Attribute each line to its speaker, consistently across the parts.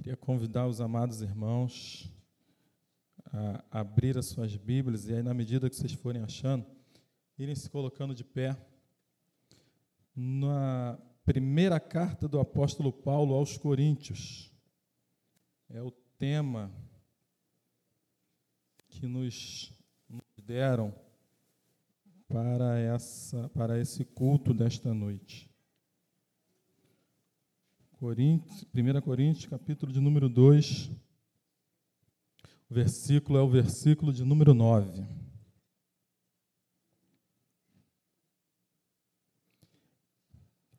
Speaker 1: Queria convidar os amados irmãos a abrir as suas Bíblias e aí, na medida que vocês forem achando, irem se colocando de pé na primeira carta do apóstolo Paulo aos Coríntios. É o tema que nos, deram para, essa, para esse culto desta noite. Coríntios, 1 Coríntios, capítulo de número 2, o versículo é o versículo de número 9.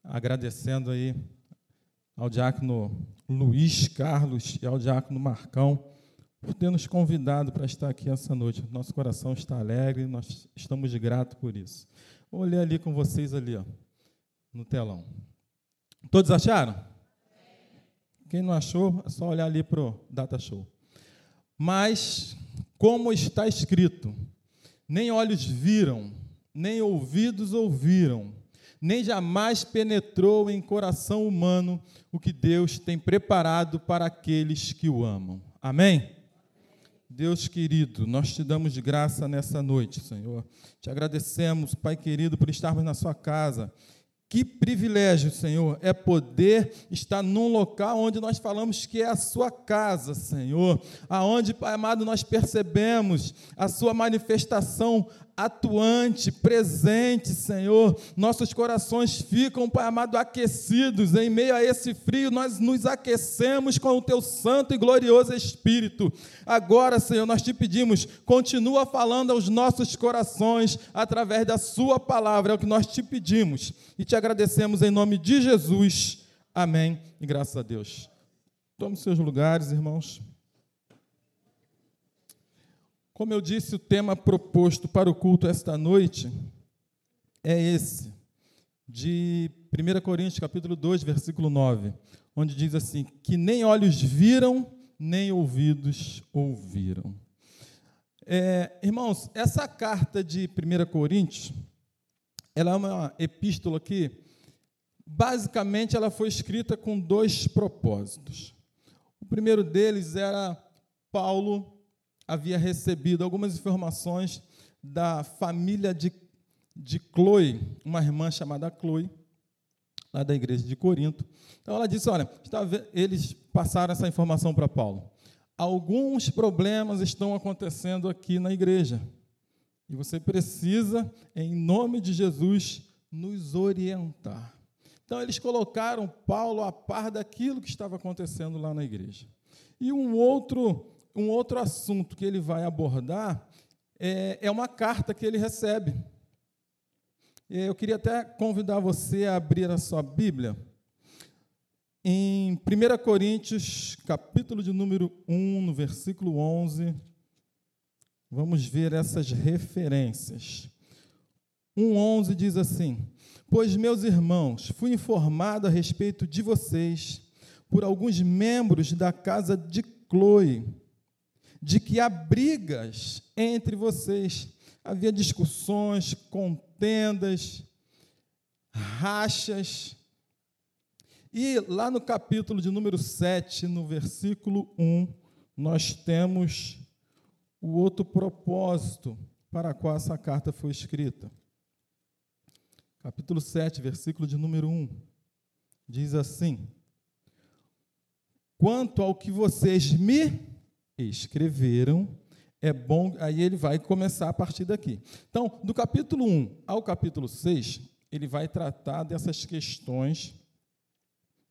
Speaker 1: Agradecendo aí ao diácono Luiz Carlos e ao diácono Marcão por ter nos convidado para estar aqui essa noite. Nosso coração está alegre, nós estamos gratos por isso. Vou ler ali com vocês ali, ó, no telão. Todos acharam? Quem não achou, é só olhar ali para o Data Show. Mas, como está escrito, nem olhos viram, nem ouvidos ouviram, nem jamais penetrou em coração humano o que Deus tem preparado para aqueles que o amam. Amém? Deus querido, nós te damos graça nessa noite, Senhor. Te agradecemos, Pai querido, por estarmos na Sua casa que privilégio, Senhor, é poder estar num local onde nós falamos que é a sua casa, Senhor, aonde, Pai amado, nós percebemos a sua manifestação atuante, presente, Senhor. Nossos corações ficam, Pai amado, aquecidos. Em meio a esse frio, nós nos aquecemos com o teu santo e glorioso Espírito. Agora, Senhor, nós te pedimos, continua falando aos nossos corações através da Sua palavra, é o que nós te pedimos. E te agradecemos em nome de Jesus. Amém. E graças a Deus. Tome seus lugares, irmãos. Como eu disse, o tema proposto para o culto esta noite é esse, de 1 Coríntios capítulo 2, versículo 9, onde diz assim: que nem olhos viram, nem ouvidos ouviram. É, irmãos, essa carta de 1 Coríntios, ela é uma epístola que, basicamente, ela foi escrita com dois propósitos. O primeiro deles era Paulo havia recebido algumas informações da família de, de Chloe, uma irmã chamada Chloe, lá da igreja de Corinto. Então ela disse: Olha, eles passaram essa informação para Paulo. Alguns problemas estão acontecendo aqui na igreja. E você precisa, em nome de Jesus, nos orientar. Então, eles colocaram Paulo a par daquilo que estava acontecendo lá na igreja. E um outro um outro assunto que ele vai abordar é, é uma carta que ele recebe. Eu queria até convidar você a abrir a sua Bíblia em 1 Coríntios, capítulo de número 1, no versículo 11. Vamos ver essas referências. 1,11 diz assim: Pois, meus irmãos, fui informado a respeito de vocês por alguns membros da casa de Chloe de que há brigas entre vocês. Havia discussões, contendas, rachas. E lá no capítulo de número 7, no versículo 1, nós temos o outro propósito para qual essa carta foi escrita. Capítulo 7, versículo de número 1, diz assim: Quanto ao que vocês me escreveram, é bom, aí ele vai começar a partir daqui. Então, do capítulo 1 ao capítulo 6, ele vai tratar dessas questões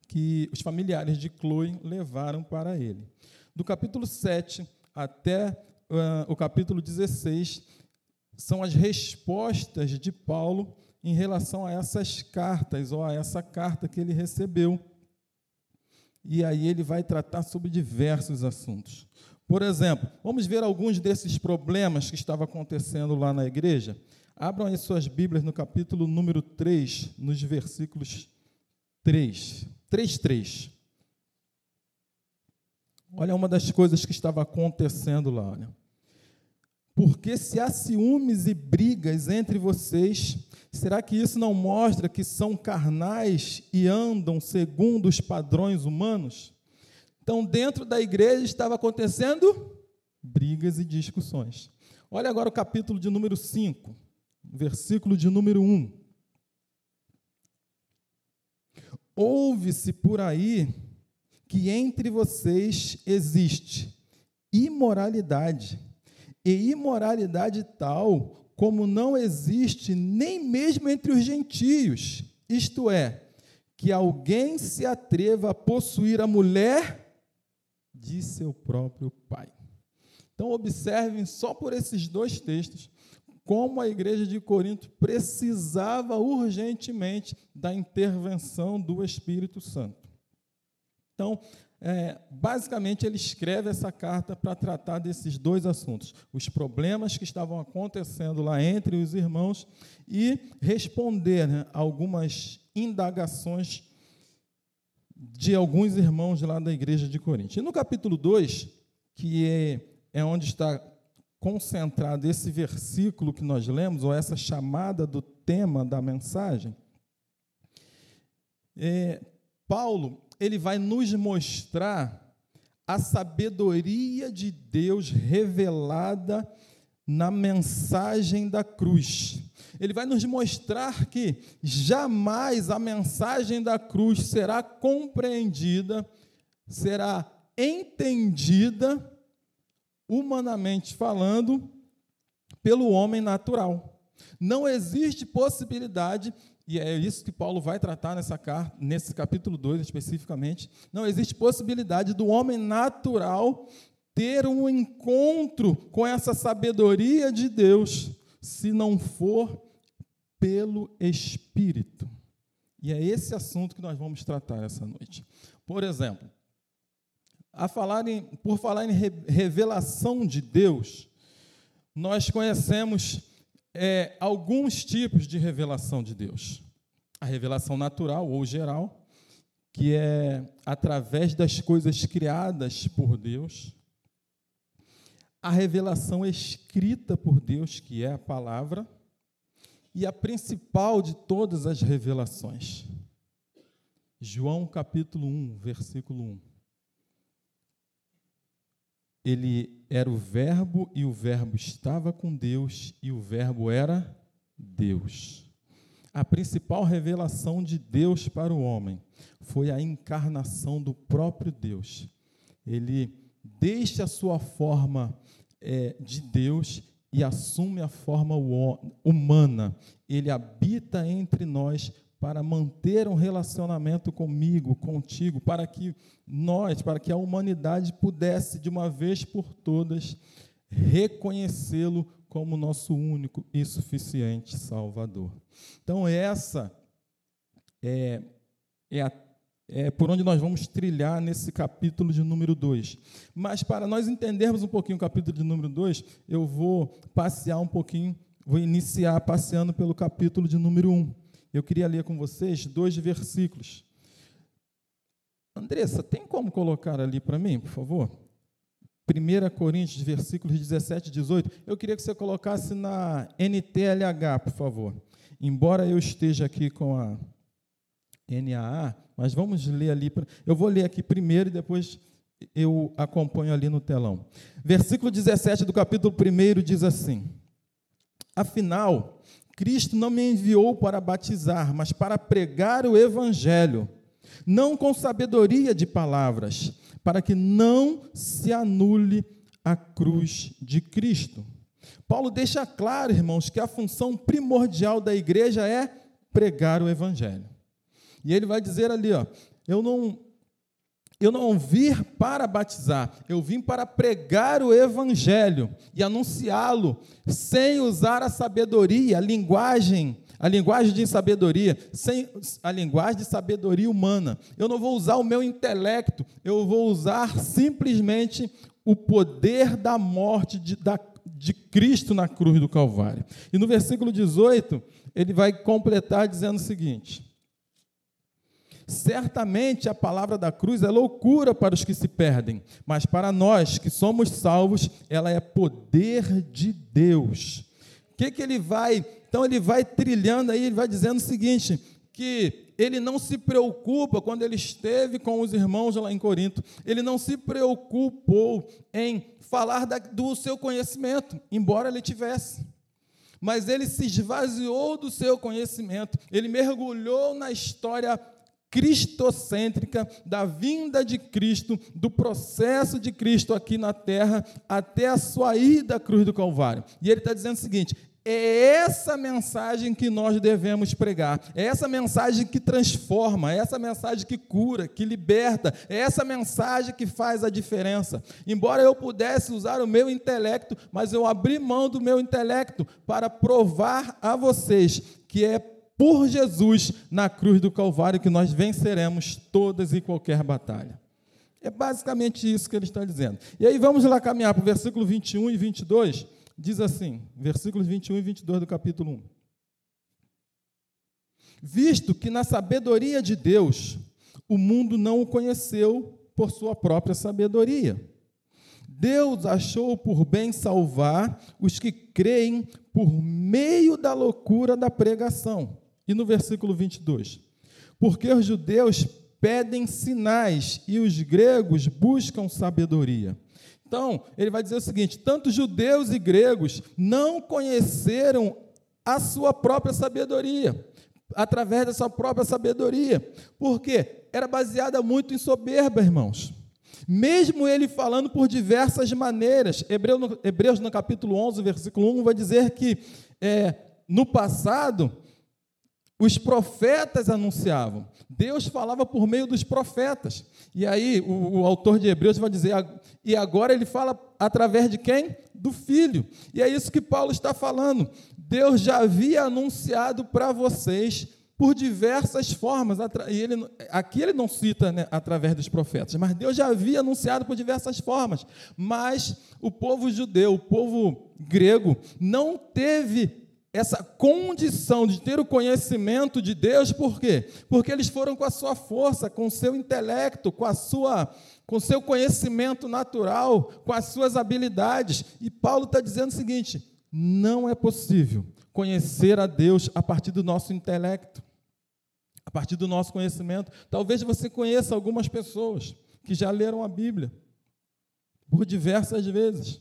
Speaker 1: que os familiares de Chloe levaram para ele. Do capítulo 7 até uh, o capítulo 16, são as respostas de Paulo em relação a essas cartas, ou a essa carta que ele recebeu. E aí ele vai tratar sobre diversos assuntos. Por exemplo, vamos ver alguns desses problemas que estavam acontecendo lá na igreja. Abram aí suas Bíblias no capítulo número 3, nos versículos 3. 3, 3. Olha uma das coisas que estava acontecendo lá. Olha. Porque se há ciúmes e brigas entre vocês, será que isso não mostra que são carnais e andam segundo os padrões humanos? Então, dentro da igreja estava acontecendo brigas e discussões. Olha agora o capítulo de número 5, versículo de número 1. Ouve-se por aí que entre vocês existe imoralidade, e imoralidade tal como não existe nem mesmo entre os gentios, isto é, que alguém se atreva a possuir a mulher de seu próprio pai. Então, observem só por esses dois textos como a igreja de Corinto precisava urgentemente da intervenção do Espírito Santo. Então, é, basicamente, ele escreve essa carta para tratar desses dois assuntos: os problemas que estavam acontecendo lá entre os irmãos e responder né, algumas indagações de alguns irmãos lá da igreja de Corinto. E no capítulo 2, que é, é onde está concentrado esse versículo que nós lemos, ou essa chamada do tema da mensagem, é, Paulo ele vai nos mostrar a sabedoria de Deus revelada na mensagem da cruz. Ele vai nos mostrar que jamais a mensagem da cruz será compreendida, será entendida humanamente falando, pelo homem natural. Não existe possibilidade, e é isso que Paulo vai tratar nessa carta, nesse capítulo 2 especificamente, não existe possibilidade do homem natural ter um encontro com essa sabedoria de Deus, se não for pelo Espírito. E é esse assunto que nós vamos tratar essa noite. Por exemplo, a falar em, por falar em revelação de Deus, nós conhecemos é, alguns tipos de revelação de Deus. A revelação natural ou geral, que é através das coisas criadas por Deus. A revelação escrita por Deus, que é a palavra. E a principal de todas as revelações. João capítulo 1, versículo 1 ele era o Verbo e o Verbo estava com Deus e o Verbo era Deus. A principal revelação de Deus para o homem foi a encarnação do próprio Deus. Ele deixa a sua forma é, de Deus e assume a forma humana. Ele habita entre nós para manter um relacionamento comigo, contigo, para que nós, para que a humanidade pudesse, de uma vez por todas, reconhecê-lo como nosso único e suficiente Salvador. Então, essa é, é, a, é por onde nós vamos trilhar nesse capítulo de número 2. Mas, para nós entendermos um pouquinho o capítulo de número 2, eu vou passear um pouquinho, vou iniciar passeando pelo capítulo de número 1. Um. Eu queria ler com vocês dois versículos. Andressa, tem como colocar ali para mim, por favor? 1 Coríntios, versículos 17 e 18. Eu queria que você colocasse na NTLH, por favor. Embora eu esteja aqui com a NAA, mas vamos ler ali. Eu vou ler aqui primeiro e depois eu acompanho ali no telão. Versículo 17 do capítulo 1 diz assim: Afinal, Cristo não me enviou para batizar, mas para pregar o Evangelho, não com sabedoria de palavras, para que não se anule a cruz de Cristo. Paulo deixa claro, irmãos, que a função primordial da igreja é pregar o Evangelho. E ele vai dizer ali, ó, eu não eu não vim para batizar, eu vim para pregar o evangelho e anunciá-lo sem usar a sabedoria, a linguagem, a linguagem de sabedoria, sem a linguagem de sabedoria humana. Eu não vou usar o meu intelecto, eu vou usar simplesmente o poder da morte de, da, de Cristo na cruz do Calvário. E no versículo 18, ele vai completar dizendo o seguinte: Certamente a palavra da cruz é loucura para os que se perdem, mas para nós que somos salvos, ela é poder de Deus. O que, que ele vai? Então ele vai trilhando aí, ele vai dizendo o seguinte: que ele não se preocupa quando ele esteve com os irmãos lá em Corinto, ele não se preocupou em falar da, do seu conhecimento, embora ele tivesse. Mas ele se esvaziou do seu conhecimento, ele mergulhou na história cristocêntrica da vinda de Cristo, do processo de Cristo aqui na terra, até a sua ida à cruz do Calvário. E ele está dizendo o seguinte: é essa mensagem que nós devemos pregar, é essa mensagem que transforma, é essa mensagem que cura, que liberta, é essa mensagem que faz a diferença. Embora eu pudesse usar o meu intelecto, mas eu abri mão do meu intelecto para provar a vocês que é por Jesus na cruz do Calvário que nós venceremos todas e qualquer batalha. É basicamente isso que ele está dizendo. E aí vamos lá caminhar para o versículo 21 e 22 diz assim, versículos 21 e 22 do capítulo 1. Visto que na sabedoria de Deus o mundo não o conheceu por sua própria sabedoria. Deus achou por bem salvar os que creem por meio da loucura da pregação. E no versículo 22. Porque os judeus pedem sinais e os gregos buscam sabedoria. Então, ele vai dizer o seguinte: tanto judeus e gregos não conheceram a sua própria sabedoria, através da sua própria sabedoria, porque era baseada muito em soberba, irmãos. Mesmo ele falando por diversas maneiras, Hebreus no, Hebreus no capítulo 11, versículo 1, vai dizer que é, no passado os profetas anunciavam. Deus falava por meio dos profetas. E aí o, o, autor de Hebreus vai dizer, e agora ele fala através de quem? Do Filho. E é isso que Paulo está falando. Deus já havia anunciado para vocês por diversas formas. E ele, aqui ele não cita né, através dos profetas, mas Deus já havia anunciado por diversas formas. Mas o povo judeu, o povo grego, não teve essa condição de ter o conhecimento de Deus, por quê? Porque eles foram com a sua força, com o seu intelecto, com a sua com o seu conhecimento natural, com as suas habilidades. E Paulo está dizendo o seguinte: não é possível conhecer a Deus a partir do nosso intelecto, a partir do nosso conhecimento. Talvez você conheça algumas pessoas que já leram a Bíblia por diversas vezes.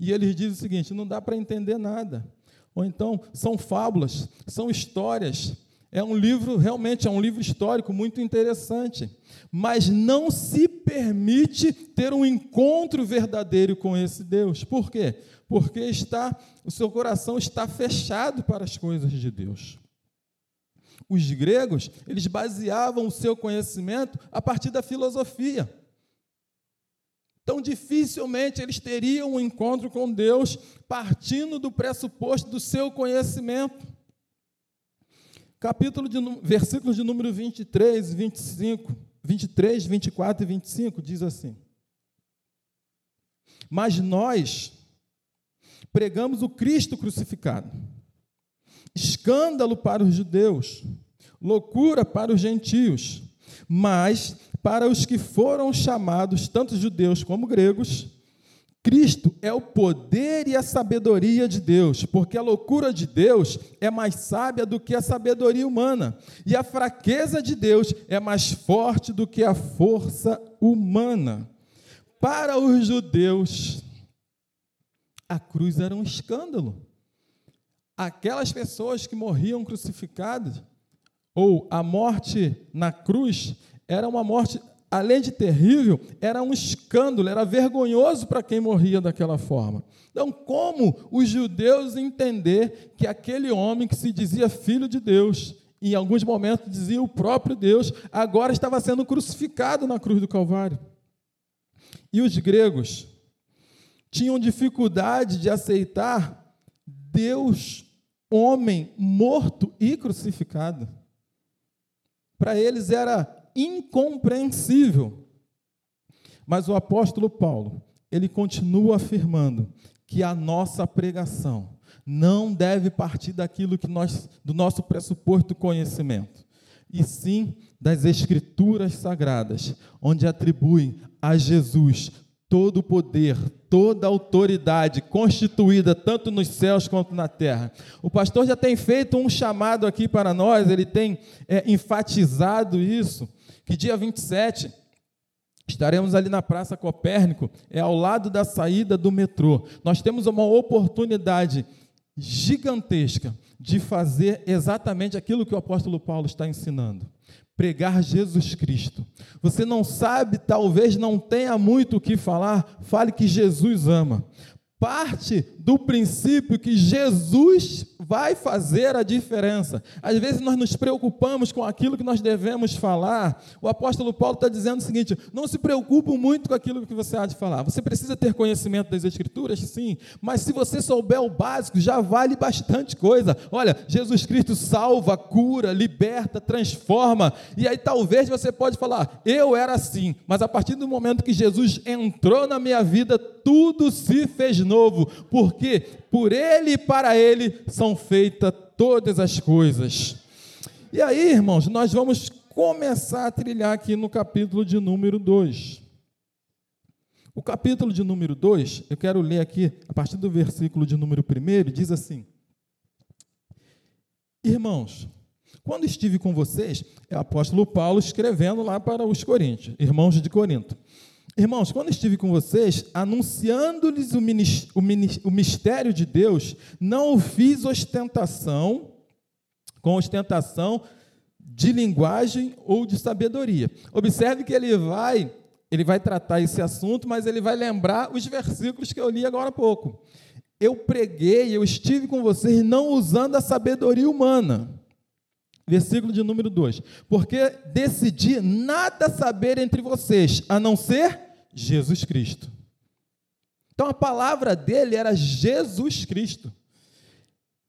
Speaker 1: E eles dizem o seguinte: não dá para entender nada. Ou então são fábulas, são histórias. É um livro, realmente é um livro histórico muito interessante, mas não se permite ter um encontro verdadeiro com esse Deus. Por quê? Porque está o seu coração está fechado para as coisas de Deus. Os gregos, eles baseavam o seu conhecimento a partir da filosofia. Então, dificilmente eles teriam um encontro com Deus partindo do pressuposto do seu conhecimento. Capítulo de versículos de número 23 e 25, 23, 24 e 25 diz assim: Mas nós pregamos o Cristo crucificado, escândalo para os judeus, loucura para os gentios, mas para os que foram chamados, tanto judeus como gregos, Cristo é o poder e a sabedoria de Deus, porque a loucura de Deus é mais sábia do que a sabedoria humana, e a fraqueza de Deus é mais forte do que a força humana. Para os judeus, a cruz era um escândalo. Aquelas pessoas que morriam crucificadas, ou a morte na cruz, era uma morte, além de terrível, era um escândalo, era vergonhoso para quem morria daquela forma. Então, como os judeus entender que aquele homem que se dizia filho de Deus, em alguns momentos dizia o próprio Deus, agora estava sendo crucificado na cruz do Calvário? E os gregos tinham dificuldade de aceitar Deus, homem, morto e crucificado. Para eles era incompreensível. Mas o apóstolo Paulo, ele continua afirmando que a nossa pregação não deve partir daquilo que nós do nosso pressuposto conhecimento, e sim das escrituras sagradas, onde atribuem a Jesus todo o poder, toda a autoridade constituída tanto nos céus quanto na terra. O pastor já tem feito um chamado aqui para nós, ele tem é, enfatizado isso, que dia 27 estaremos ali na Praça Copérnico, é ao lado da saída do metrô. Nós temos uma oportunidade gigantesca de fazer exatamente aquilo que o apóstolo Paulo está ensinando pregar Jesus Cristo. Você não sabe, talvez não tenha muito o que falar, fale que Jesus ama parte do princípio que Jesus vai fazer a diferença. Às vezes nós nos preocupamos com aquilo que nós devemos falar. O apóstolo Paulo está dizendo o seguinte: não se preocupe muito com aquilo que você há de falar. Você precisa ter conhecimento das Escrituras, sim, mas se você souber o básico, já vale bastante coisa. Olha, Jesus Cristo salva, cura, liberta, transforma. E aí talvez você pode falar: eu era assim, mas a partir do momento que Jesus entrou na minha vida, tudo se fez novo, porque por Ele e para Ele são feitas todas as coisas. E aí, irmãos, nós vamos começar a trilhar aqui no capítulo de número 2. O capítulo de número 2, eu quero ler aqui, a partir do versículo de número 1, diz assim: Irmãos, quando estive com vocês, é o apóstolo Paulo escrevendo lá para os Coríntios, irmãos de Corinto. Irmãos, quando estive com vocês, anunciando-lhes o mistério de Deus, não fiz ostentação, com ostentação de linguagem ou de sabedoria. Observe que ele vai, ele vai tratar esse assunto, mas ele vai lembrar os versículos que eu li agora há pouco. Eu preguei, eu estive com vocês não usando a sabedoria humana. Versículo de número 2: Porque decidi nada saber entre vocês, a não ser Jesus Cristo. Então a palavra dele era Jesus Cristo.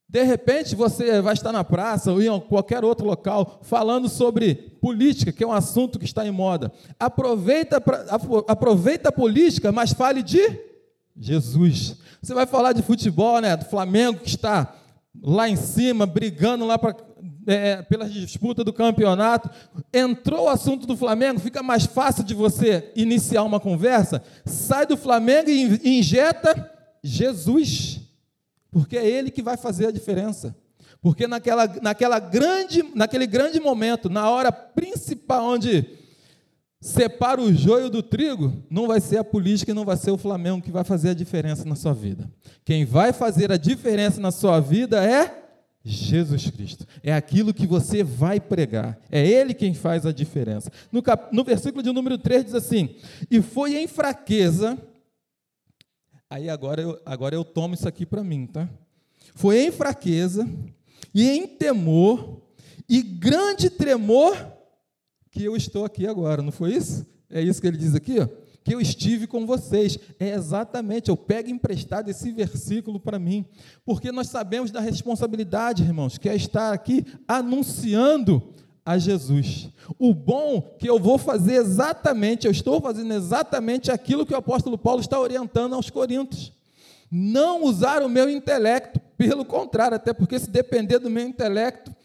Speaker 1: De repente você vai estar na praça ou em qualquer outro local falando sobre política, que é um assunto que está em moda. Aproveita, aproveita a política, mas fale de Jesus. Você vai falar de futebol, né? Do Flamengo que está lá em cima, brigando lá para é, pela disputa do campeonato, entrou o assunto do Flamengo, fica mais fácil de você iniciar uma conversa. Sai do Flamengo e injeta Jesus, porque é Ele que vai fazer a diferença. Porque naquela, naquela grande, naquele grande momento, na hora principal onde separa o joio do trigo, não vai ser a política e não vai ser o Flamengo que vai fazer a diferença na sua vida. Quem vai fazer a diferença na sua vida é Jesus Cristo. É aquilo que você vai pregar. É Ele quem faz a diferença. No, cap... no versículo de número 3 diz assim: E foi em fraqueza. Aí agora eu, agora eu tomo isso aqui para mim, tá? Foi em fraqueza e em temor e grande tremor que eu estou aqui agora, não foi isso? É isso que ele diz aqui, ó que eu estive com vocês. É exatamente, eu pego emprestado esse versículo para mim, porque nós sabemos da responsabilidade, irmãos, que é estar aqui anunciando a Jesus. O bom que eu vou fazer exatamente, eu estou fazendo exatamente aquilo que o apóstolo Paulo está orientando aos Coríntios. Não usar o meu intelecto, pelo contrário, até porque se depender do meu intelecto,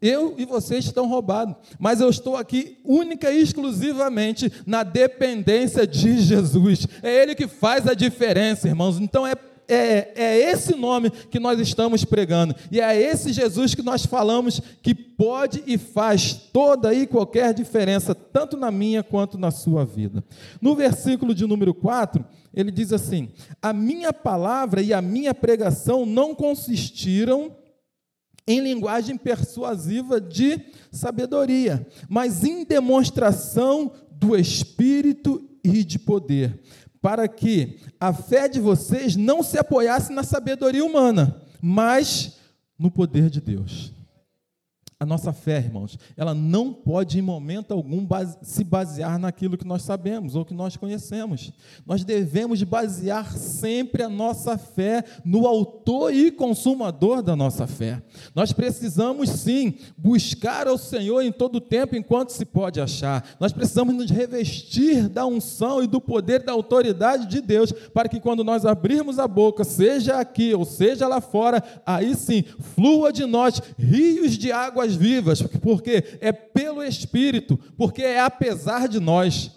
Speaker 1: eu e vocês estão roubados, mas eu estou aqui única e exclusivamente na dependência de Jesus. É Ele que faz a diferença, irmãos. Então é, é, é esse nome que nós estamos pregando, e é esse Jesus que nós falamos que pode e faz toda e qualquer diferença, tanto na minha quanto na sua vida. No versículo de número 4, ele diz assim: A minha palavra e a minha pregação não consistiram em linguagem persuasiva de sabedoria, mas em demonstração do Espírito e de poder, para que a fé de vocês não se apoiasse na sabedoria humana, mas no poder de Deus. A nossa fé, irmãos, ela não pode em momento algum base, se basear naquilo que nós sabemos ou que nós conhecemos. Nós devemos basear sempre a nossa fé no autor e consumador da nossa fé. Nós precisamos sim buscar ao Senhor em todo o tempo enquanto se pode achar. Nós precisamos nos revestir da unção e do poder da autoridade de Deus, para que quando nós abrirmos a boca, seja aqui ou seja lá fora, aí sim flua de nós rios de água águas vivas, porque é pelo Espírito, porque é apesar de nós.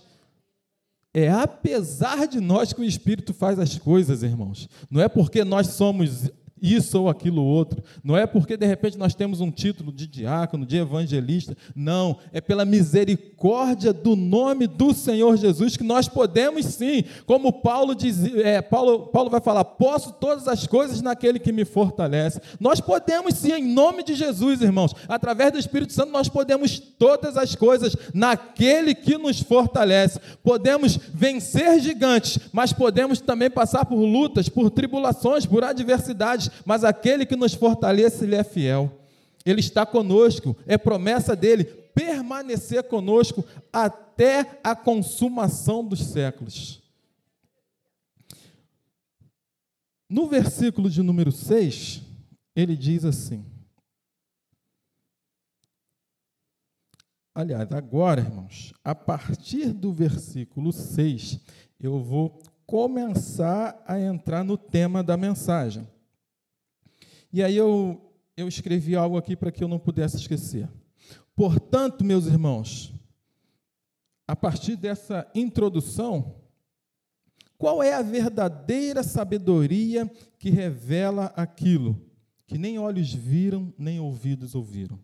Speaker 1: É apesar de nós que o Espírito faz as coisas, irmãos. Não é porque nós somos isso ou aquilo outro. Não é porque de repente nós temos um título de diácono, de evangelista. Não, é pela misericórdia do nome do Senhor Jesus que nós podemos sim, como Paulo diz, é, Paulo, Paulo vai falar, posso todas as coisas naquele que me fortalece. Nós podemos sim, em nome de Jesus, irmãos, através do Espírito Santo, nós podemos todas as coisas naquele que nos fortalece. Podemos vencer gigantes, mas podemos também passar por lutas, por tribulações, por adversidades mas aquele que nos fortalece, ele é fiel. Ele está conosco, é promessa dele permanecer conosco até a consumação dos séculos. No versículo de número 6, ele diz assim: Aliás, agora, irmãos, a partir do versículo 6, eu vou começar a entrar no tema da mensagem. E aí eu, eu escrevi algo aqui para que eu não pudesse esquecer. Portanto, meus irmãos, a partir dessa introdução, qual é a verdadeira sabedoria que revela aquilo que nem olhos viram, nem ouvidos ouviram?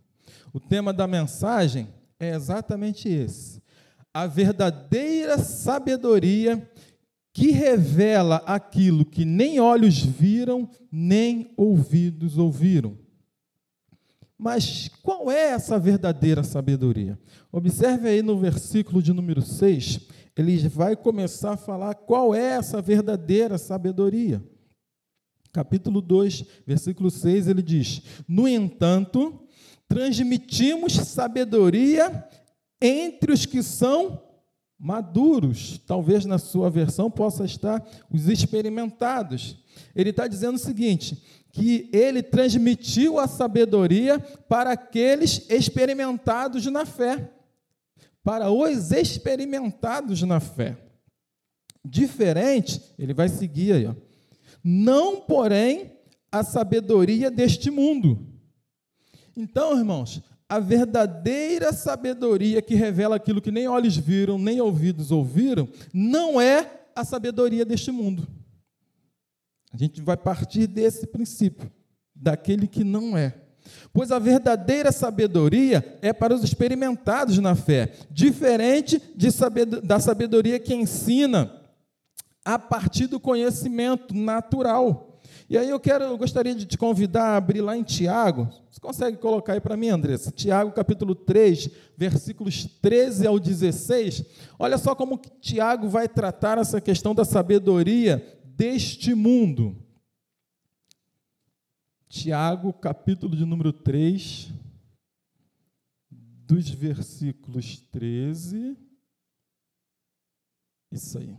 Speaker 1: O tema da mensagem é exatamente esse. A verdadeira sabedoria que revela aquilo que nem olhos viram, nem ouvidos ouviram. Mas qual é essa verdadeira sabedoria? Observe aí no versículo de número 6, ele vai começar a falar qual é essa verdadeira sabedoria. Capítulo 2, versículo 6, ele diz: No entanto, transmitimos sabedoria entre os que são maduros, talvez na sua versão possa estar os experimentados. Ele está dizendo o seguinte: que ele transmitiu a sabedoria para aqueles experimentados na fé, para os experimentados na fé. Diferente, ele vai seguir aí, ó. não, porém, a sabedoria deste mundo. Então, irmãos, a verdadeira sabedoria que revela aquilo que nem olhos viram, nem ouvidos ouviram, não é a sabedoria deste mundo. A gente vai partir desse princípio, daquele que não é. Pois a verdadeira sabedoria é para os experimentados na fé, diferente da sabedoria que ensina a partir do conhecimento natural. E aí eu quero, eu gostaria de te convidar a abrir lá em Tiago. Você consegue colocar aí para mim, Andressa? Tiago capítulo 3, versículos 13 ao 16. Olha só como Tiago vai tratar essa questão da sabedoria deste mundo. Tiago, capítulo de número 3, dos versículos 13. Isso aí.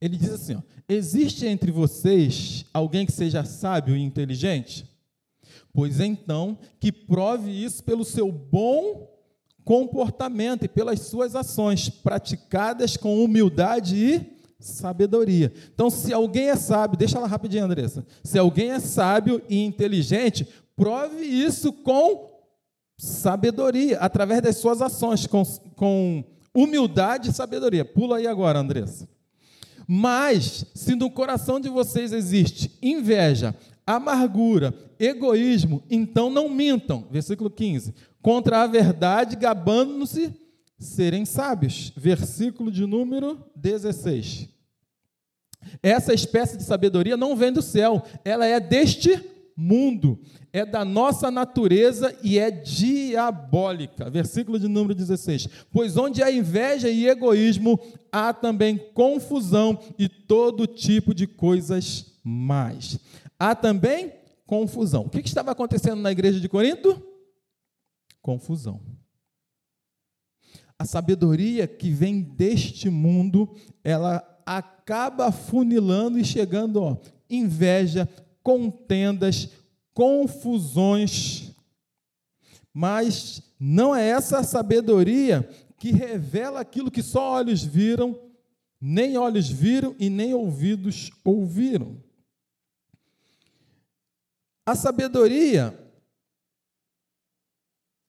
Speaker 1: Ele diz assim: ó, Existe entre vocês alguém que seja sábio e inteligente? Pois então, que prove isso pelo seu bom comportamento e pelas suas ações, praticadas com humildade e sabedoria. Então, se alguém é sábio, deixa lá rapidinho, Andressa. Se alguém é sábio e inteligente, prove isso com sabedoria, através das suas ações, com, com humildade e sabedoria. Pula aí agora, Andressa. Mas, se no coração de vocês existe inveja, amargura, egoísmo, então não mintam. Versículo 15. Contra a verdade, gabando-se serem sábios. Versículo de número 16. Essa espécie de sabedoria não vem do céu, ela é deste mundo, é da nossa natureza e é diabólica. Versículo de número 16. Pois onde há inveja e egoísmo, há também confusão e todo tipo de coisas mais. Há também confusão. O que estava acontecendo na igreja de Corinto? Confusão. A sabedoria que vem deste mundo, ela acaba funilando e chegando, ó, inveja, contendas, confusões. Mas não é essa sabedoria que revela aquilo que só olhos viram, nem olhos viram e nem ouvidos ouviram. A sabedoria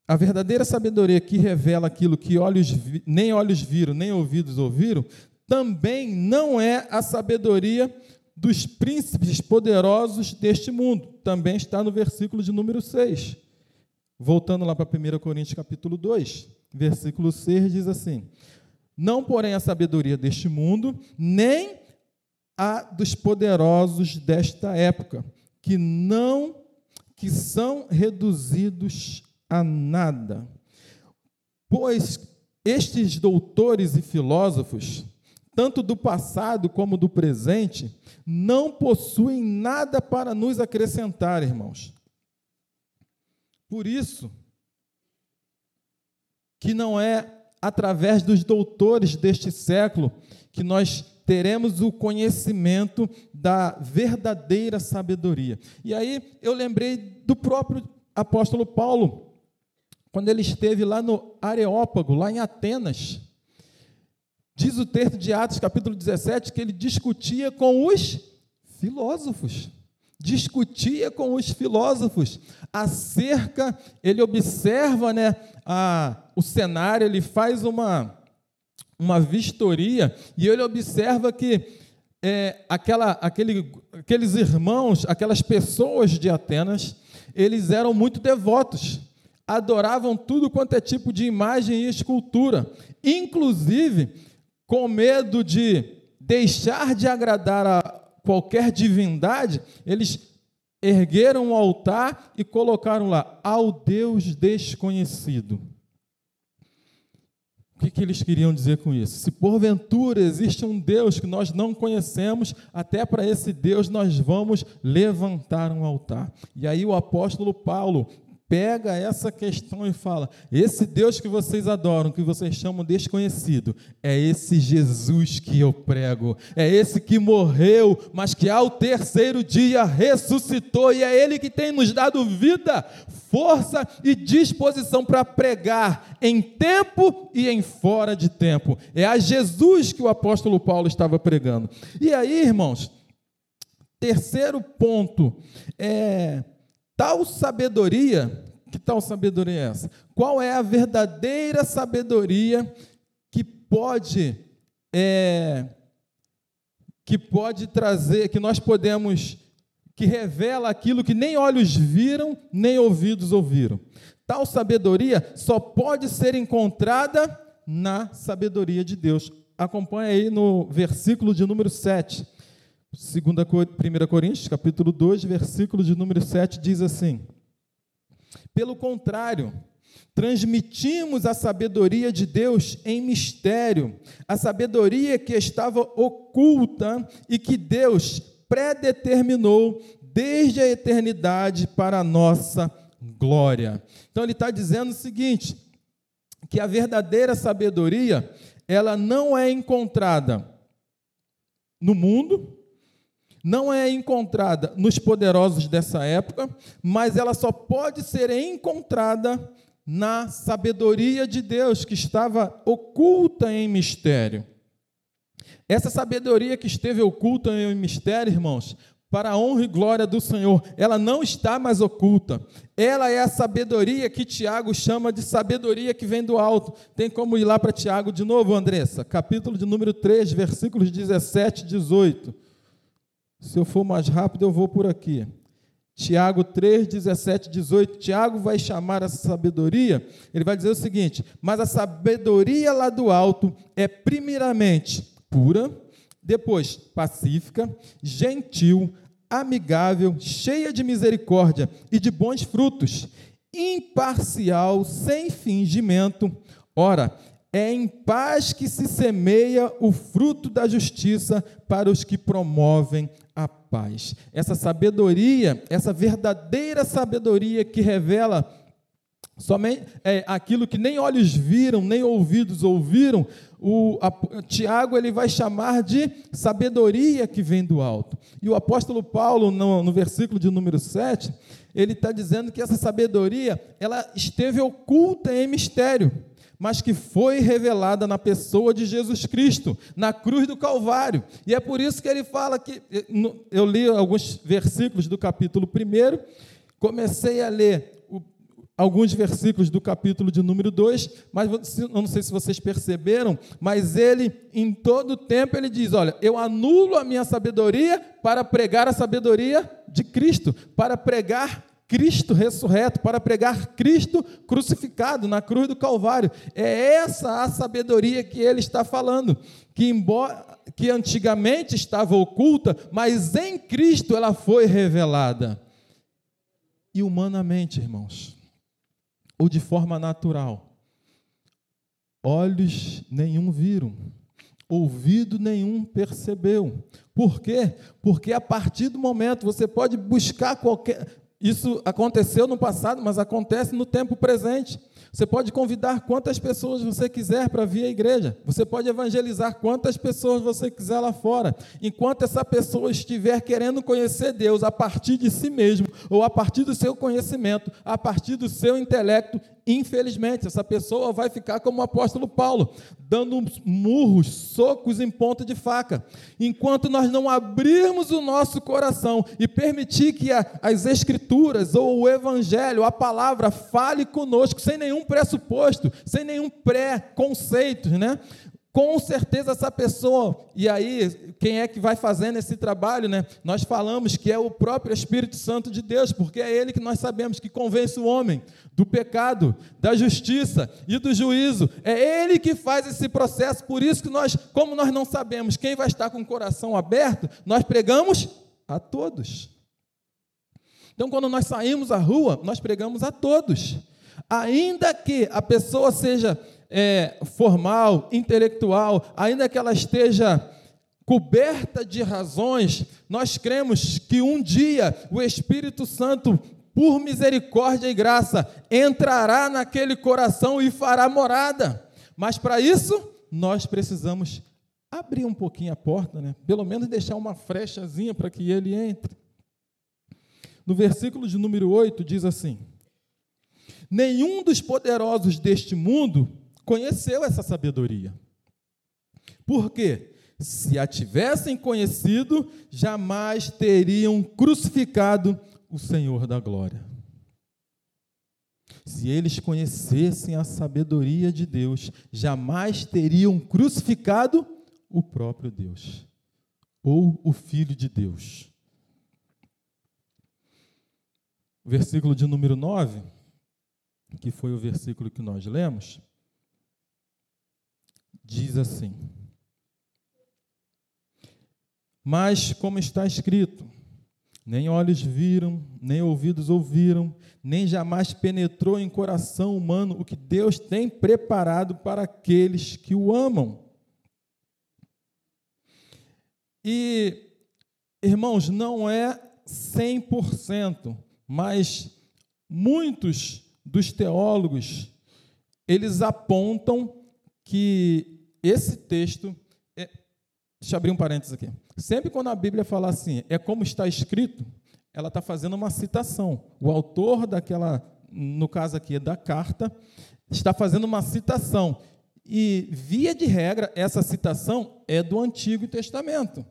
Speaker 1: A verdadeira sabedoria que revela aquilo que olhos, nem olhos viram, nem ouvidos ouviram, também não é a sabedoria dos príncipes poderosos deste mundo. Também está no versículo de número 6. Voltando lá para 1 Coríntios capítulo 2, versículo 6 diz assim: Não, porém, a sabedoria deste mundo, nem a dos poderosos desta época, que não que são reduzidos a nada. Pois estes doutores e filósofos, tanto do passado como do presente, não possuem nada para nos acrescentar, irmãos. Por isso, que não é através dos doutores deste século que nós teremos o conhecimento da verdadeira sabedoria. E aí eu lembrei do próprio apóstolo Paulo, quando ele esteve lá no Areópago, lá em Atenas. Diz o texto de Atos, capítulo 17, que ele discutia com os filósofos. Discutia com os filósofos acerca, ele observa né, a, o cenário, ele faz uma, uma vistoria e ele observa que é, aquela, aquele, aqueles irmãos, aquelas pessoas de Atenas, eles eram muito devotos adoravam tudo quanto é tipo de imagem e escultura, inclusive com medo de deixar de agradar a qualquer divindade, eles ergueram um altar e colocaram lá ao Deus desconhecido. O que, que, eles queriam dizer com isso? Se porventura existe um Deus que nós não conhecemos, até para esse Deus nós vamos levantar um altar. E aí o apóstolo Paulo, pega essa questão e fala: esse Deus que vocês adoram, que vocês chamam desconhecido, é esse Jesus que eu prego, é esse que morreu, mas que ao terceiro dia ressuscitou, e é Ele que tem nos dado vida, força e disposição para pregar em tempo e em fora de tempo. É a Jesus que o apóstolo Paulo estava pregando. E aí, irmãos, terceiro ponto é Tal sabedoria, que tal sabedoria é essa? Qual é a verdadeira sabedoria que pode é, que pode trazer, que nós podemos, que revela aquilo que nem olhos viram, nem ouvidos ouviram. Tal sabedoria só pode ser encontrada na sabedoria de Deus. Acompanhe aí no versículo de número 7. 1 Coríntios, capítulo 2, versículo de número 7, diz assim: Pelo contrário, transmitimos a sabedoria de Deus em mistério, a sabedoria que estava oculta e que Deus predeterminou desde a eternidade para a nossa glória. Então ele está dizendo o seguinte: que a verdadeira sabedoria ela não é encontrada no mundo, não é encontrada nos poderosos dessa época, mas ela só pode ser encontrada na sabedoria de Deus que estava oculta em mistério. Essa sabedoria que esteve oculta em mistério, irmãos, para a honra e glória do Senhor, ela não está mais oculta. Ela é a sabedoria que Tiago chama de sabedoria que vem do alto. Tem como ir lá para Tiago de novo, Andressa? Capítulo de número 3, versículos 17 e 18. Se eu for mais rápido, eu vou por aqui. Tiago 3, 17, 18. Tiago vai chamar essa sabedoria, ele vai dizer o seguinte: Mas a sabedoria lá do alto é, primeiramente, pura, depois, pacífica, gentil, amigável, cheia de misericórdia e de bons frutos, imparcial, sem fingimento. Ora, é em paz que se semeia o fruto da justiça para os que promovem a paz. Essa sabedoria, essa verdadeira sabedoria que revela somente é, aquilo que nem olhos viram, nem ouvidos ouviram, o a, Tiago ele vai chamar de sabedoria que vem do alto. E o apóstolo Paulo, no, no versículo de número 7, ele está dizendo que essa sabedoria ela esteve oculta em mistério mas que foi revelada na pessoa de Jesus Cristo, na cruz do Calvário. E é por isso que ele fala que. Eu li alguns versículos do capítulo 1, comecei a ler alguns versículos do capítulo de número 2, mas eu não sei se vocês perceberam, mas ele, em todo tempo, ele diz: Olha, eu anulo a minha sabedoria para pregar a sabedoria de Cristo, para pregar Cristo ressurreto, para pregar Cristo crucificado na cruz do Calvário. É essa a sabedoria que ele está falando, que embora que antigamente estava oculta, mas em Cristo ela foi revelada. E humanamente, irmãos, ou de forma natural, olhos nenhum viram, ouvido nenhum percebeu. Por quê? Porque a partir do momento você pode buscar qualquer isso aconteceu no passado, mas acontece no tempo presente. Você pode convidar quantas pessoas você quiser para vir à igreja. Você pode evangelizar quantas pessoas você quiser lá fora. Enquanto essa pessoa estiver querendo conhecer Deus a partir de si mesmo, ou a partir do seu conhecimento, a partir do seu intelecto, Infelizmente, essa pessoa vai ficar como o apóstolo Paulo, dando murros, socos em ponta de faca. Enquanto nós não abrirmos o nosso coração e permitir que a, as Escrituras ou o Evangelho, a palavra, fale conosco, sem nenhum pressuposto, sem nenhum pré-conceito, né? Com certeza essa pessoa, e aí, quem é que vai fazendo esse trabalho, né? Nós falamos que é o próprio Espírito Santo de Deus, porque é ele que nós sabemos que convence o homem do pecado, da justiça e do juízo. É ele que faz esse processo, por isso que nós, como nós não sabemos quem vai estar com o coração aberto, nós pregamos a todos. Então, quando nós saímos à rua, nós pregamos a todos. Ainda que a pessoa seja é, formal, intelectual, ainda que ela esteja coberta de razões, nós cremos que um dia o Espírito Santo, por misericórdia e graça, entrará naquele coração e fará morada. Mas para isso, nós precisamos abrir um pouquinho a porta, né? pelo menos deixar uma frechazinha para que ele entre. No versículo de número 8 diz assim: Nenhum dos poderosos deste mundo conheceu essa sabedoria. Por quê? Se a tivessem conhecido, jamais teriam crucificado o Senhor da glória. Se eles conhecessem a sabedoria de Deus, jamais teriam crucificado o próprio Deus ou o Filho de Deus. Versículo de número 9, que foi o versículo que nós lemos, diz assim: Mas, como está escrito, nem olhos viram, nem ouvidos ouviram, nem jamais penetrou em coração humano o que Deus tem preparado para aqueles que o amam. E, irmãos, não é 100%, mas muitos dos teólogos, eles apontam que esse texto, é, deixa eu abrir um parênteses aqui. Sempre quando a Bíblia fala assim, é como está escrito, ela está fazendo uma citação. O autor daquela, no caso aqui, da carta, está fazendo uma citação. E, via de regra, essa citação é do Antigo Testamento.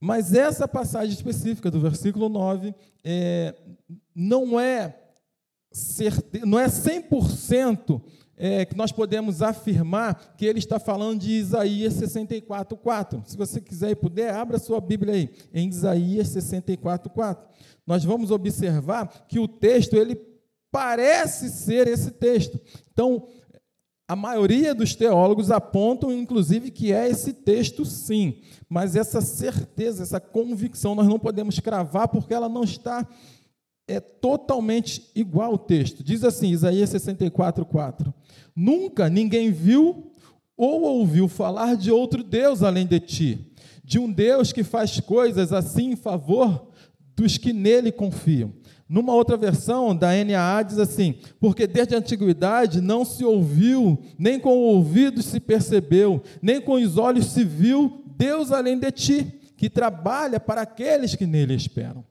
Speaker 1: Mas essa passagem específica do versículo 9 é, não é, certe... não é 100% é, que nós podemos afirmar que ele está falando de Isaías 64, 4. Se você quiser e puder, abra sua Bíblia aí, em Isaías 64, 4. Nós vamos observar que o texto, ele parece ser esse texto. Então, a maioria dos teólogos apontam, inclusive, que é esse texto, sim. Mas essa certeza, essa convicção, nós não podemos cravar porque ela não está é totalmente igual ao texto. Diz assim, Isaías 64, 4. Nunca ninguém viu ou ouviu falar de outro Deus além de ti, de um Deus que faz coisas assim em favor dos que nele confiam. Numa outra versão da NAA diz assim: Porque desde a antiguidade não se ouviu, nem com o ouvido se percebeu, nem com os olhos se viu Deus além de ti, que trabalha para aqueles que nele esperam.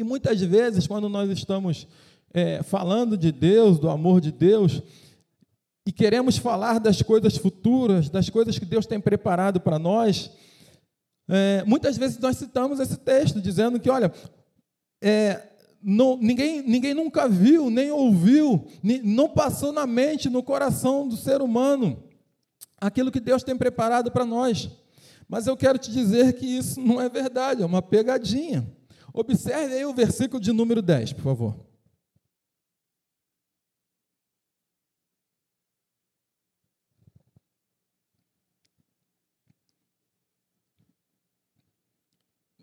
Speaker 1: E muitas vezes, quando nós estamos é, falando de Deus, do amor de Deus, e queremos falar das coisas futuras, das coisas que Deus tem preparado para nós, é, muitas vezes nós citamos esse texto, dizendo que, olha, é, não, ninguém, ninguém nunca viu, nem ouviu, não passou na mente, no coração do ser humano aquilo que Deus tem preparado para nós. Mas eu quero te dizer que isso não é verdade, é uma pegadinha. Observe aí o versículo de número 10, por favor.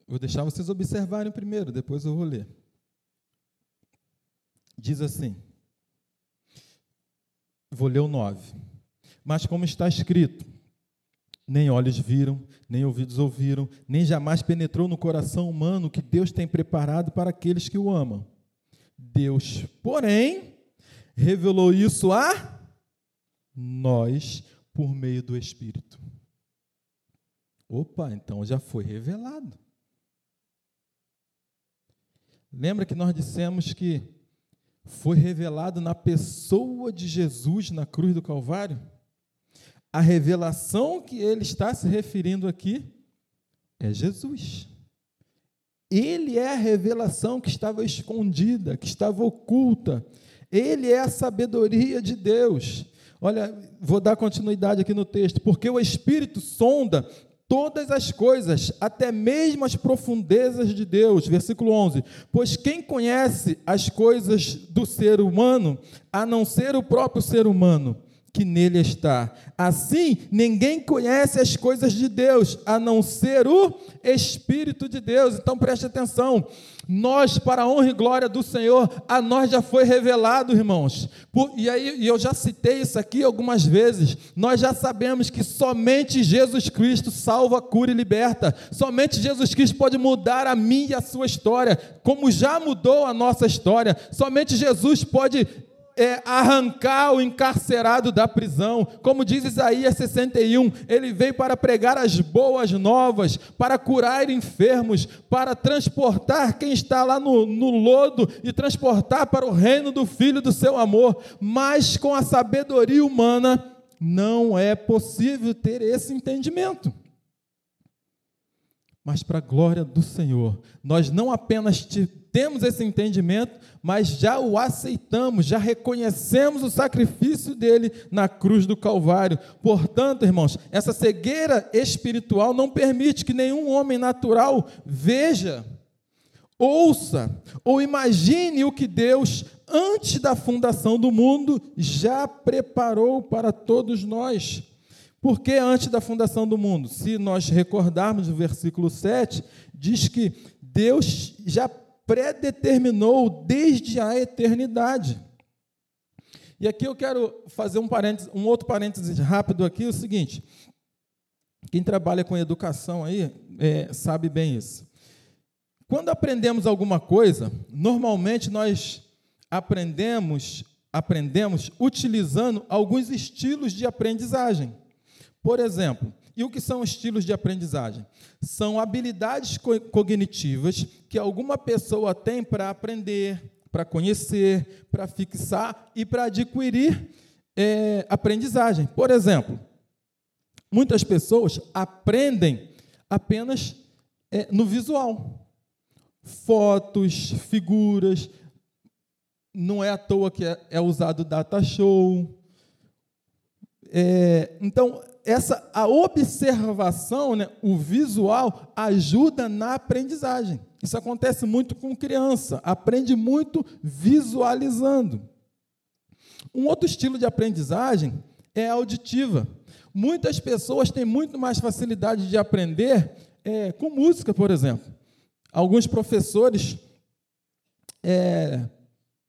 Speaker 1: Vou deixar vocês observarem primeiro, depois eu vou ler. Diz assim, vou ler o 9. Mas como está escrito, nem olhos viram, nem ouvidos ouviram, nem jamais penetrou no coração humano que Deus tem preparado para aqueles que o amam. Deus, porém, revelou isso a nós por meio do Espírito. Opa, então já foi revelado. Lembra que nós dissemos que foi revelado na pessoa de Jesus na cruz do Calvário? A revelação que ele está se referindo aqui é Jesus. Ele é a revelação que estava escondida, que estava oculta. Ele é a sabedoria de Deus. Olha, vou dar continuidade aqui no texto. Porque o Espírito sonda todas as coisas, até mesmo as profundezas de Deus. Versículo 11: Pois quem conhece as coisas do ser humano, a não ser o próprio ser humano? Que nele está. Assim, ninguém conhece as coisas de Deus, a não ser o Espírito de Deus. Então preste atenção. Nós, para a honra e glória do Senhor, a nós já foi revelado, irmãos. Por, e aí, e eu já citei isso aqui algumas vezes. Nós já sabemos que somente Jesus Cristo salva, cura e liberta. Somente Jesus Cristo pode mudar a minha e a sua história, como já mudou a nossa história. Somente Jesus pode é, arrancar o encarcerado da prisão. Como diz Isaías 61, ele veio para pregar as boas novas, para curar enfermos, para transportar quem está lá no, no lodo e transportar para o reino do Filho do seu amor. Mas com a sabedoria humana, não é possível ter esse entendimento mas para a glória do Senhor. Nós não apenas temos esse entendimento, mas já o aceitamos, já reconhecemos o sacrifício dele na cruz do Calvário. Portanto, irmãos, essa cegueira espiritual não permite que nenhum homem natural veja, ouça ou imagine o que Deus, antes da fundação do mundo, já preparou para todos nós. Por que antes da fundação do mundo? Se nós recordarmos o versículo 7, diz que Deus já predeterminou desde a eternidade. E aqui eu quero fazer um, um outro parênteses rápido aqui, o seguinte. Quem trabalha com educação aí é, sabe bem isso. Quando aprendemos alguma coisa, normalmente nós aprendemos, aprendemos utilizando alguns estilos de aprendizagem. Por exemplo, e o que são estilos de aprendizagem? São habilidades co cognitivas que alguma pessoa tem para aprender, para conhecer, para fixar e para adquirir é, aprendizagem. Por exemplo, muitas pessoas aprendem apenas é, no visual. Fotos, figuras. Não é à toa que é, é usado data show. É, então, essa a observação, né, o visual ajuda na aprendizagem. Isso acontece muito com criança, aprende muito visualizando. Um outro estilo de aprendizagem é auditiva. Muitas pessoas têm muito mais facilidade de aprender é, com música, por exemplo. Alguns professores é,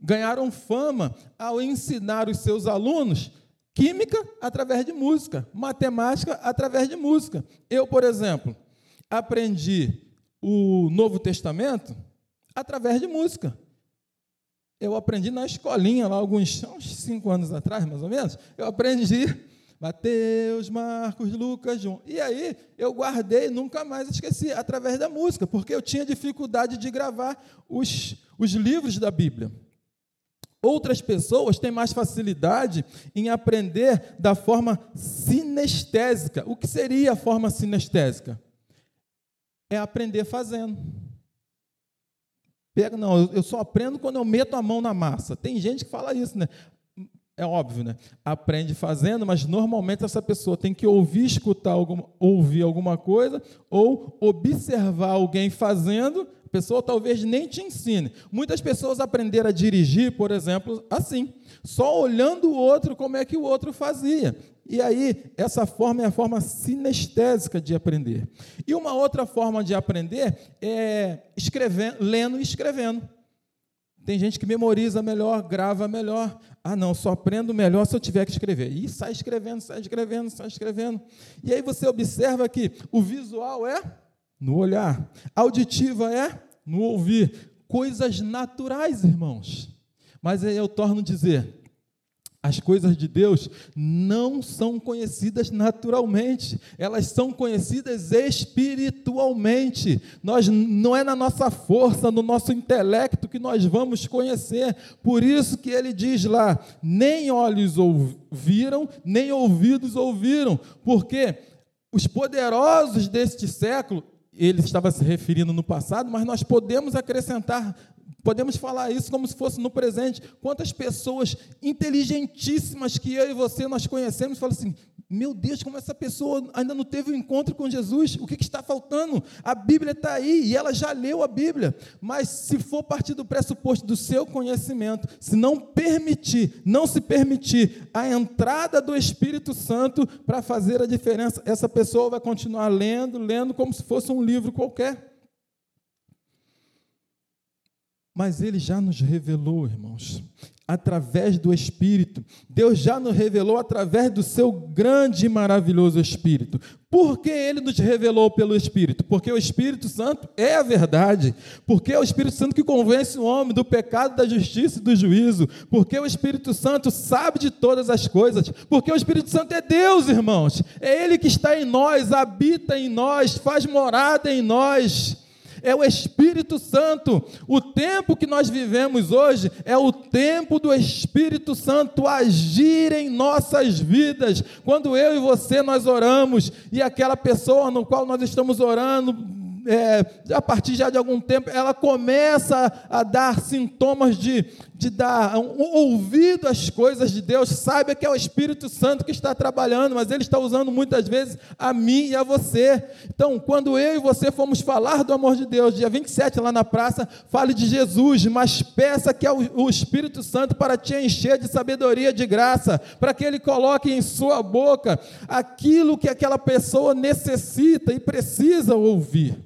Speaker 1: ganharam fama ao ensinar os seus alunos Química através de música, matemática através de música. Eu, por exemplo, aprendi o Novo Testamento através de música. Eu aprendi na escolinha, lá alguns uns cinco anos atrás, mais ou menos. Eu aprendi Mateus, Marcos, Lucas, João. E aí eu guardei, nunca mais esqueci, através da música, porque eu tinha dificuldade de gravar os, os livros da Bíblia. Outras pessoas têm mais facilidade em aprender da forma sinestésica. O que seria a forma sinestésica? É aprender fazendo. pega, não, eu só aprendo quando eu meto a mão na massa. Tem gente que fala isso, né? É óbvio, né? Aprende fazendo, mas normalmente essa pessoa tem que ouvir, escutar alguma, ouvir alguma coisa ou observar alguém fazendo. Pessoa talvez nem te ensine. Muitas pessoas aprenderam a dirigir, por exemplo, assim, só olhando o outro como é que o outro fazia. E aí, essa forma é a forma sinestésica de aprender. E uma outra forma de aprender é escrevendo, lendo e escrevendo. Tem gente que memoriza melhor, grava melhor. Ah, não, só aprendo melhor se eu tiver que escrever. E sai escrevendo, sai escrevendo, sai escrevendo. E aí você observa que o visual é no olhar, auditiva é no ouvir. Coisas naturais, irmãos. Mas aí eu torno a dizer: as coisas de Deus não são conhecidas naturalmente, elas são conhecidas espiritualmente. Nós não é na nossa força, no nosso intelecto que nós vamos conhecer. Por isso que ele diz lá: nem olhos ouviram, nem ouvidos ouviram, porque os poderosos deste século ele estava se referindo no passado, mas nós podemos acrescentar Podemos falar isso como se fosse no presente. Quantas pessoas inteligentíssimas que eu e você nós conhecemos, falam assim: meu Deus, como essa pessoa ainda não teve um encontro com Jesus, o que, que está faltando? A Bíblia está aí e ela já leu a Bíblia, mas se for partir do pressuposto do seu conhecimento, se não permitir, não se permitir a entrada do Espírito Santo para fazer a diferença, essa pessoa vai continuar lendo, lendo como se fosse um livro qualquer. Mas ele já nos revelou, irmãos, através do Espírito. Deus já nos revelou através do seu grande e maravilhoso Espírito. Por que ele nos revelou pelo Espírito? Porque o Espírito Santo é a verdade. Porque é o Espírito Santo que convence o homem do pecado, da justiça e do juízo. Porque o Espírito Santo sabe de todas as coisas. Porque o Espírito Santo é Deus, irmãos. É ele que está em nós, habita em nós, faz morada em nós é o Espírito Santo. O tempo que nós vivemos hoje é o tempo do Espírito Santo agir em nossas vidas. Quando eu e você nós oramos e aquela pessoa no qual nós estamos orando é, a partir já de algum tempo, ela começa a dar sintomas de, de dar um ouvido às coisas de Deus, saiba que é o Espírito Santo que está trabalhando, mas ele está usando muitas vezes a mim e a você. Então, quando eu e você fomos falar do amor de Deus, dia 27 lá na praça, fale de Jesus, mas peça que é o Espírito Santo para te encher de sabedoria, de graça, para que ele coloque em sua boca aquilo que aquela pessoa necessita e precisa ouvir.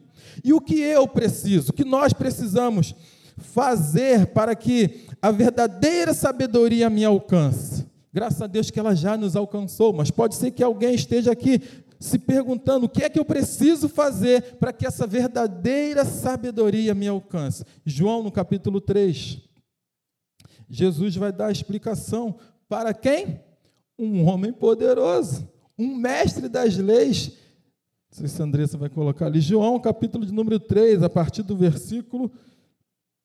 Speaker 1: E o que eu preciso, o que nós precisamos fazer para que a verdadeira sabedoria me alcance? Graças a Deus que ela já nos alcançou, mas pode ser que alguém esteja aqui se perguntando o que é que eu preciso fazer para que essa verdadeira sabedoria me alcance. João, no capítulo 3, Jesus vai dar a explicação para quem? Um homem poderoso, um mestre das leis, não sei se a Andressa vai colocar ali. João, capítulo de número 3, a partir do versículo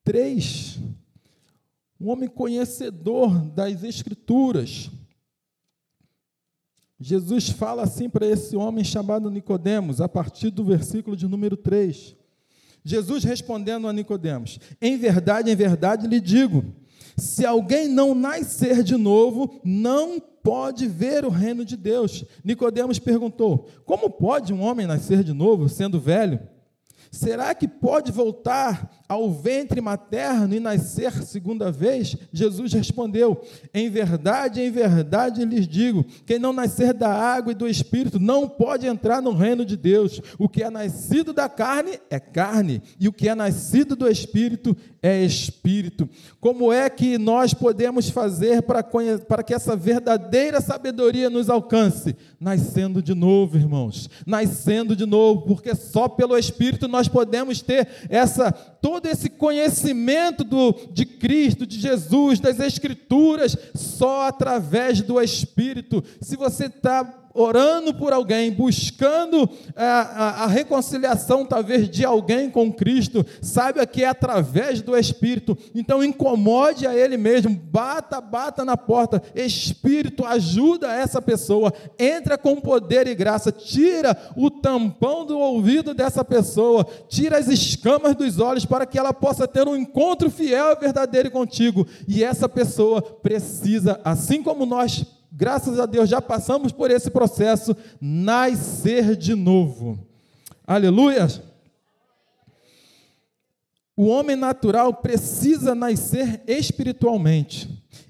Speaker 1: 3. Um homem conhecedor das Escrituras. Jesus fala assim para esse homem chamado Nicodemos, a partir do versículo de número 3. Jesus respondendo a Nicodemos: Em verdade, em verdade lhe digo, se alguém não nascer de novo, não pode ver o reino de Deus. Nicodemos perguntou: Como pode um homem nascer de novo, sendo velho? Será que pode voltar ao ventre materno e nascer segunda vez? Jesus respondeu: Em verdade, em verdade lhes digo: quem não nascer da água e do espírito não pode entrar no reino de Deus. O que é nascido da carne é carne, e o que é nascido do espírito é espírito. Como é que nós podemos fazer para, para que essa verdadeira sabedoria nos alcance? Nascendo de novo, irmãos, nascendo de novo, porque só pelo espírito nós podemos ter essa todo esse conhecimento do, de Cristo, de Jesus, das Escrituras, só através do Espírito. Se você está orando por alguém, buscando a, é, a, a reconciliação, talvez, de alguém com Cristo, saiba que é através do Espírito. Então, incomode a ele mesmo, bata, bata na porta. Espírito, ajuda essa pessoa, entra com poder e graça, tira o tampão do ouvido dessa pessoa, tira as escamas dos olhos para que ela possa ter um encontro fiel e verdadeiro contigo. E essa pessoa precisa, assim como nós graças a Deus já passamos por esse processo, nascer de novo. Aleluia! O homem natural precisa nascer espiritualmente.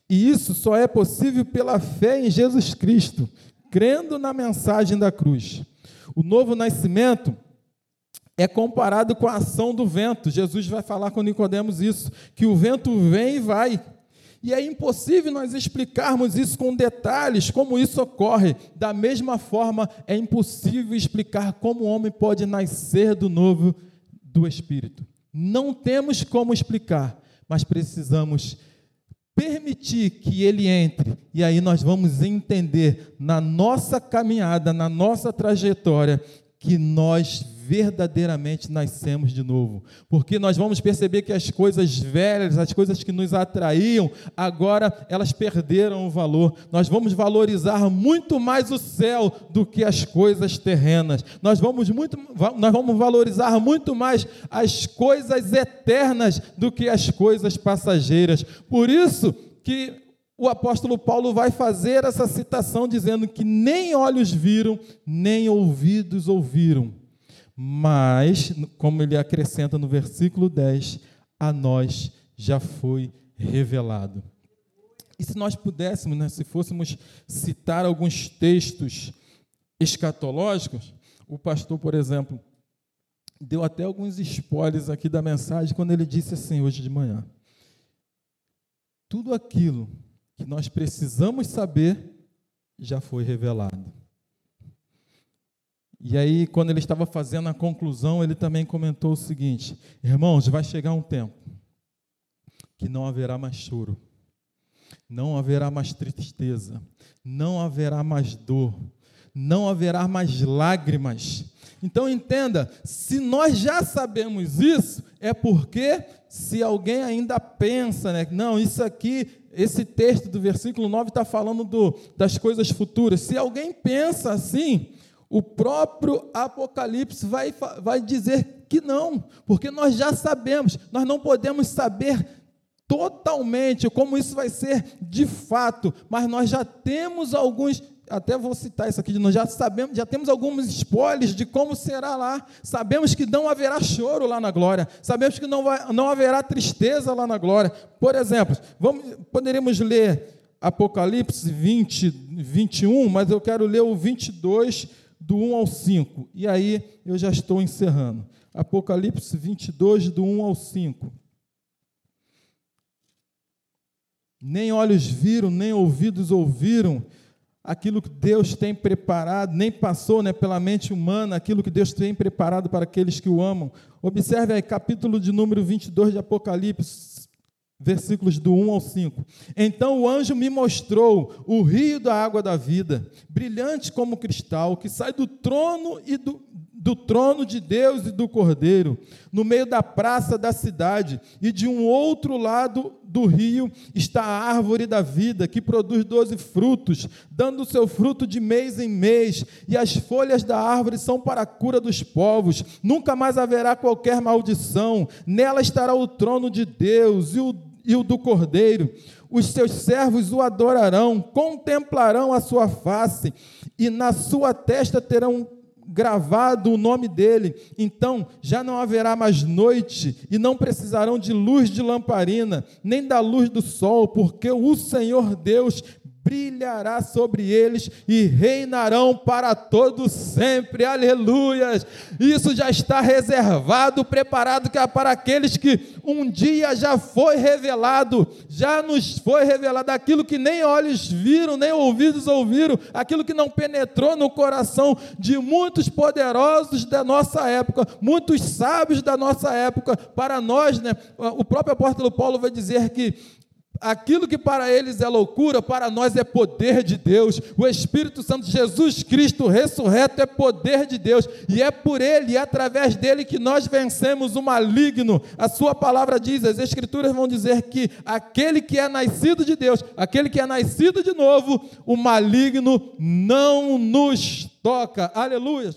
Speaker 1: E isso só é possível pela fé em Jesus Cristo, crendo na mensagem da cruz. O novo nascimento é comparado com a ação do vento. Jesus vai falar com Nicodemos isso, que o vento vem e vai, e é impossível nós explicarmos isso com detalhes, como isso ocorre. Da mesma forma, é impossível explicar como o homem pode nascer do novo do Espírito. Não temos como explicar, mas precisamos permitir que ele entre, e aí nós vamos entender na nossa caminhada, na nossa trajetória, que nós verdadeiramente nascemos de novo. Porque nós vamos perceber que as coisas velhas, as coisas que nos atraíam, agora elas perderam o valor. Nós vamos valorizar muito mais o céu do que as coisas terrenas. Nós vamos muito nós vamos valorizar muito mais as coisas eternas do que as coisas passageiras. Por isso que o apóstolo Paulo vai fazer essa citação dizendo que nem olhos viram, nem ouvidos ouviram mas, como ele acrescenta no versículo 10, a nós já foi revelado. E se nós pudéssemos, né, se fôssemos citar alguns textos escatológicos, o pastor, por exemplo, deu até alguns spoilers aqui da mensagem quando ele disse assim hoje de manhã: Tudo aquilo que nós precisamos saber já foi revelado. E aí, quando ele estava fazendo a conclusão, ele também comentou o seguinte: Irmãos, vai chegar um tempo que não haverá mais choro, não haverá mais tristeza, não haverá mais dor, não haverá mais lágrimas. Então entenda, se nós já sabemos isso, é porque se alguém ainda pensa, né, não, isso aqui, esse texto do versículo 9 está falando do, das coisas futuras. Se alguém pensa assim, o próprio Apocalipse vai, vai dizer que não, porque nós já sabemos, nós não podemos saber totalmente como isso vai ser de fato, mas nós já temos alguns, até vou citar isso aqui, nós já sabemos, já temos alguns spoilers de como será lá. Sabemos que não haverá choro lá na glória, sabemos que não, vai, não haverá tristeza lá na glória. Por exemplo, vamos, poderíamos ler Apocalipse 20, 21, mas eu quero ler o 22 do 1 ao 5. E aí eu já estou encerrando. Apocalipse 22, do 1 ao 5. Nem olhos viram, nem ouvidos ouviram aquilo que Deus tem preparado, nem passou né, pela mente humana aquilo que Deus tem preparado para aqueles que o amam. Observe aí, capítulo de número 22 de Apocalipse, versículos do 1 ao 5. Então o anjo me mostrou o rio da água da vida, brilhante como cristal, que sai do trono e do, do trono de Deus e do Cordeiro, no meio da praça da cidade, e de um outro lado do rio está a árvore da vida, que produz doze frutos, dando seu fruto de mês em mês, e as folhas da árvore são para a cura dos povos. Nunca mais haverá qualquer maldição. Nela estará o trono de Deus e o e o do Cordeiro. Os seus servos o adorarão, contemplarão a sua face, e na sua testa terão gravado o nome dele. Então já não haverá mais noite, e não precisarão de luz de lamparina, nem da luz do sol, porque o Senhor Deus brilhará sobre eles e reinarão para todos sempre. Aleluias! Isso já está reservado, preparado para aqueles que um dia já foi revelado, já nos foi revelado aquilo que nem olhos viram, nem ouvidos ouviram, aquilo que não penetrou no coração de muitos poderosos da nossa época, muitos sábios da nossa época. Para nós, né, o próprio apóstolo Paulo vai dizer que Aquilo que para eles é loucura, para nós é poder de Deus. O Espírito Santo, Jesus Cristo ressurreto, é poder de Deus. E é por ele e através dele que nós vencemos o maligno. A sua palavra diz, as Escrituras vão dizer que aquele que é nascido de Deus, aquele que é nascido de novo, o maligno não nos toca. Aleluia.